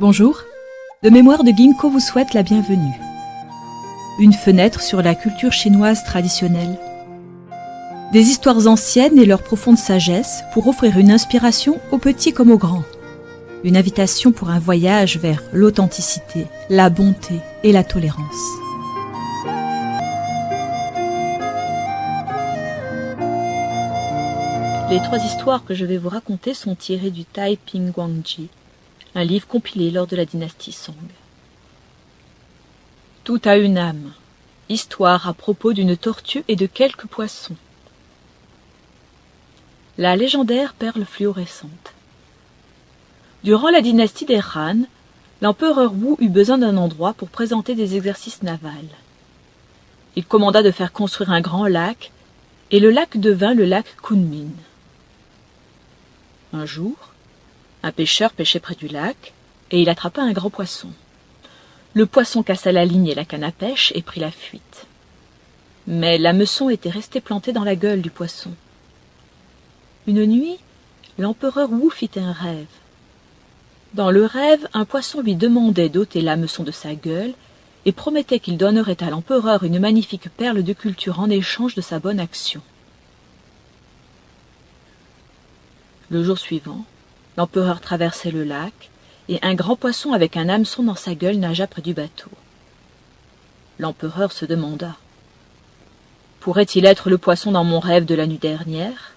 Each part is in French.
Bonjour, le mémoire de Ginkgo vous souhaite la bienvenue. Une fenêtre sur la culture chinoise traditionnelle. Des histoires anciennes et leur profonde sagesse pour offrir une inspiration aux petits comme aux grands. Une invitation pour un voyage vers l'authenticité, la bonté et la tolérance. Les trois histoires que je vais vous raconter sont tirées du Tai Ping Guangji, un livre compilé lors de la dynastie Song. Tout a une âme. Histoire à propos d'une tortue et de quelques poissons. La légendaire perle fluorescente. Durant la dynastie des Han, l'empereur Wu eut besoin d'un endroit pour présenter des exercices navals. Il commanda de faire construire un grand lac, et le lac devint le lac Kunmin. Un jour, un pêcheur pêchait près du lac, et il attrapa un grand poisson. Le poisson cassa la ligne et la canne à pêche et prit la fuite. Mais l'hameçon était resté planté dans la gueule du poisson. Une nuit, l'empereur Wu fit un rêve. Dans le rêve, un poisson lui demandait d'ôter l'hameçon de sa gueule et promettait qu'il donnerait à l'empereur une magnifique perle de culture en échange de sa bonne action. Le jour suivant, l'empereur traversait le lac, et un grand poisson avec un hameçon dans sa gueule nagea près du bateau. L'empereur se demanda Pourrait-il être le poisson dans mon rêve de la nuit dernière?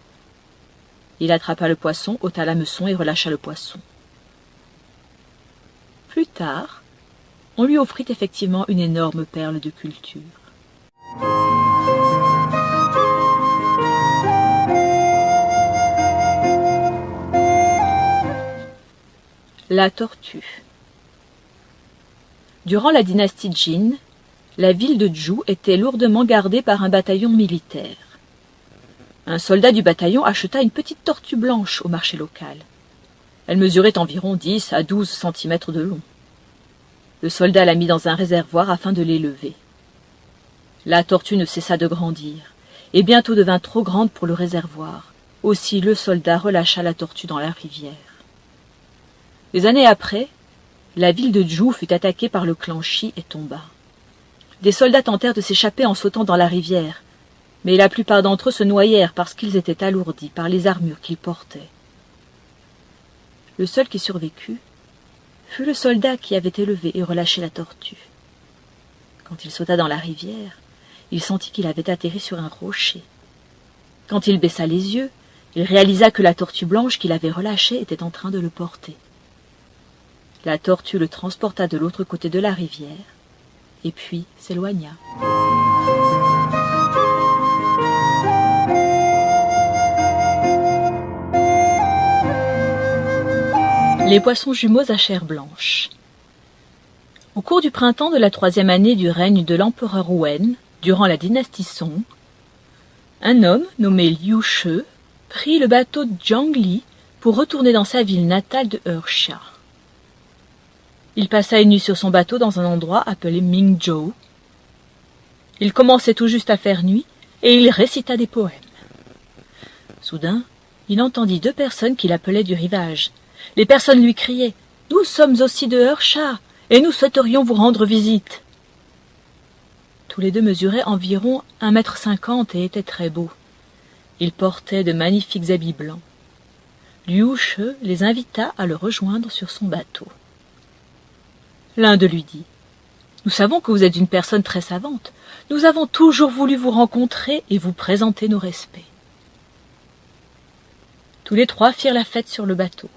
Il attrapa le poisson, ôta l'hameçon et relâcha le poisson. Plus tard, on lui offrit effectivement une énorme perle de culture. La tortue Durant la dynastie Jin, la ville de Zhou était lourdement gardée par un bataillon militaire. Un soldat du bataillon acheta une petite tortue blanche au marché local. Elle mesurait environ dix à douze centimètres de long. Le soldat la mit dans un réservoir afin de l'élever. La tortue ne cessa de grandir, et bientôt devint trop grande pour le réservoir. Aussi le soldat relâcha la tortue dans la rivière. Des années après, la ville de Zhou fut attaquée par le clan Shi et tomba. Des soldats tentèrent de s'échapper en sautant dans la rivière, mais la plupart d'entre eux se noyèrent parce qu'ils étaient alourdis par les armures qu'ils portaient. Le seul qui survécut fut le soldat qui avait élevé et relâché la tortue. Quand il sauta dans la rivière, il sentit qu'il avait atterri sur un rocher. Quand il baissa les yeux, il réalisa que la tortue blanche qu'il avait relâchée était en train de le porter. La tortue le transporta de l'autre côté de la rivière, et puis s'éloigna. Les poissons jumeaux à chair blanche. Au cours du printemps de la troisième année du règne de l'empereur Wen, durant la dynastie Song, un homme nommé Liu She prit le bateau Jiangli pour retourner dans sa ville natale de Ersha. Il passa une nuit sur son bateau dans un endroit appelé Mingzhou. Il commençait tout juste à faire nuit, et il récita des poèmes. Soudain, il entendit deux personnes qui l'appelaient du rivage. Les personnes lui criaient Nous sommes aussi de Hersha, et nous souhaiterions vous rendre visite. Tous les deux mesuraient environ un mètre cinquante et étaient très beaux. Ils portaient de magnifiques habits blancs. Liu She les invita à le rejoindre sur son bateau. L'un d'eux lui dit Nous savons que vous êtes une personne très savante. Nous avons toujours voulu vous rencontrer et vous présenter nos respects. Tous les trois firent la fête sur le bateau.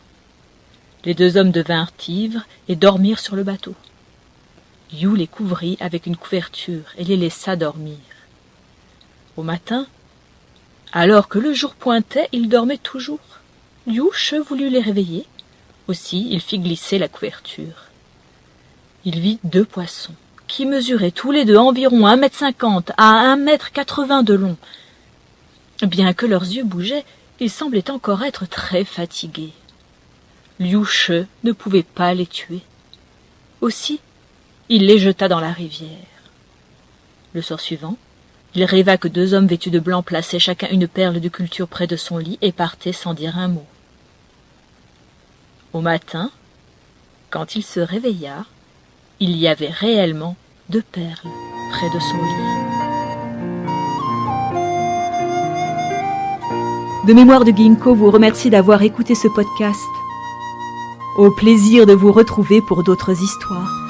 Les deux hommes devinrent ivres et dormirent sur le bateau. Yu les couvrit avec une couverture et les laissa dormir. Au matin, alors que le jour pointait, ils dormaient toujours. Liu She voulut les réveiller. Aussi, il fit glisser la couverture il vit deux poissons, qui mesuraient tous les deux environ un mètre cinquante à un mètre quatre-vingts de long. Bien que leurs yeux bougeaient, ils semblaient encore être très fatigués. Liu ne pouvait pas les tuer. Aussi, il les jeta dans la rivière. Le soir suivant, il rêva que deux hommes vêtus de blanc plaçaient chacun une perle de culture près de son lit et partaient sans dire un mot. Au matin, Quand il se réveilla, il y avait réellement deux perles près de son lit. De mémoire de Ginkgo vous remercie d'avoir écouté ce podcast. Au plaisir de vous retrouver pour d'autres histoires.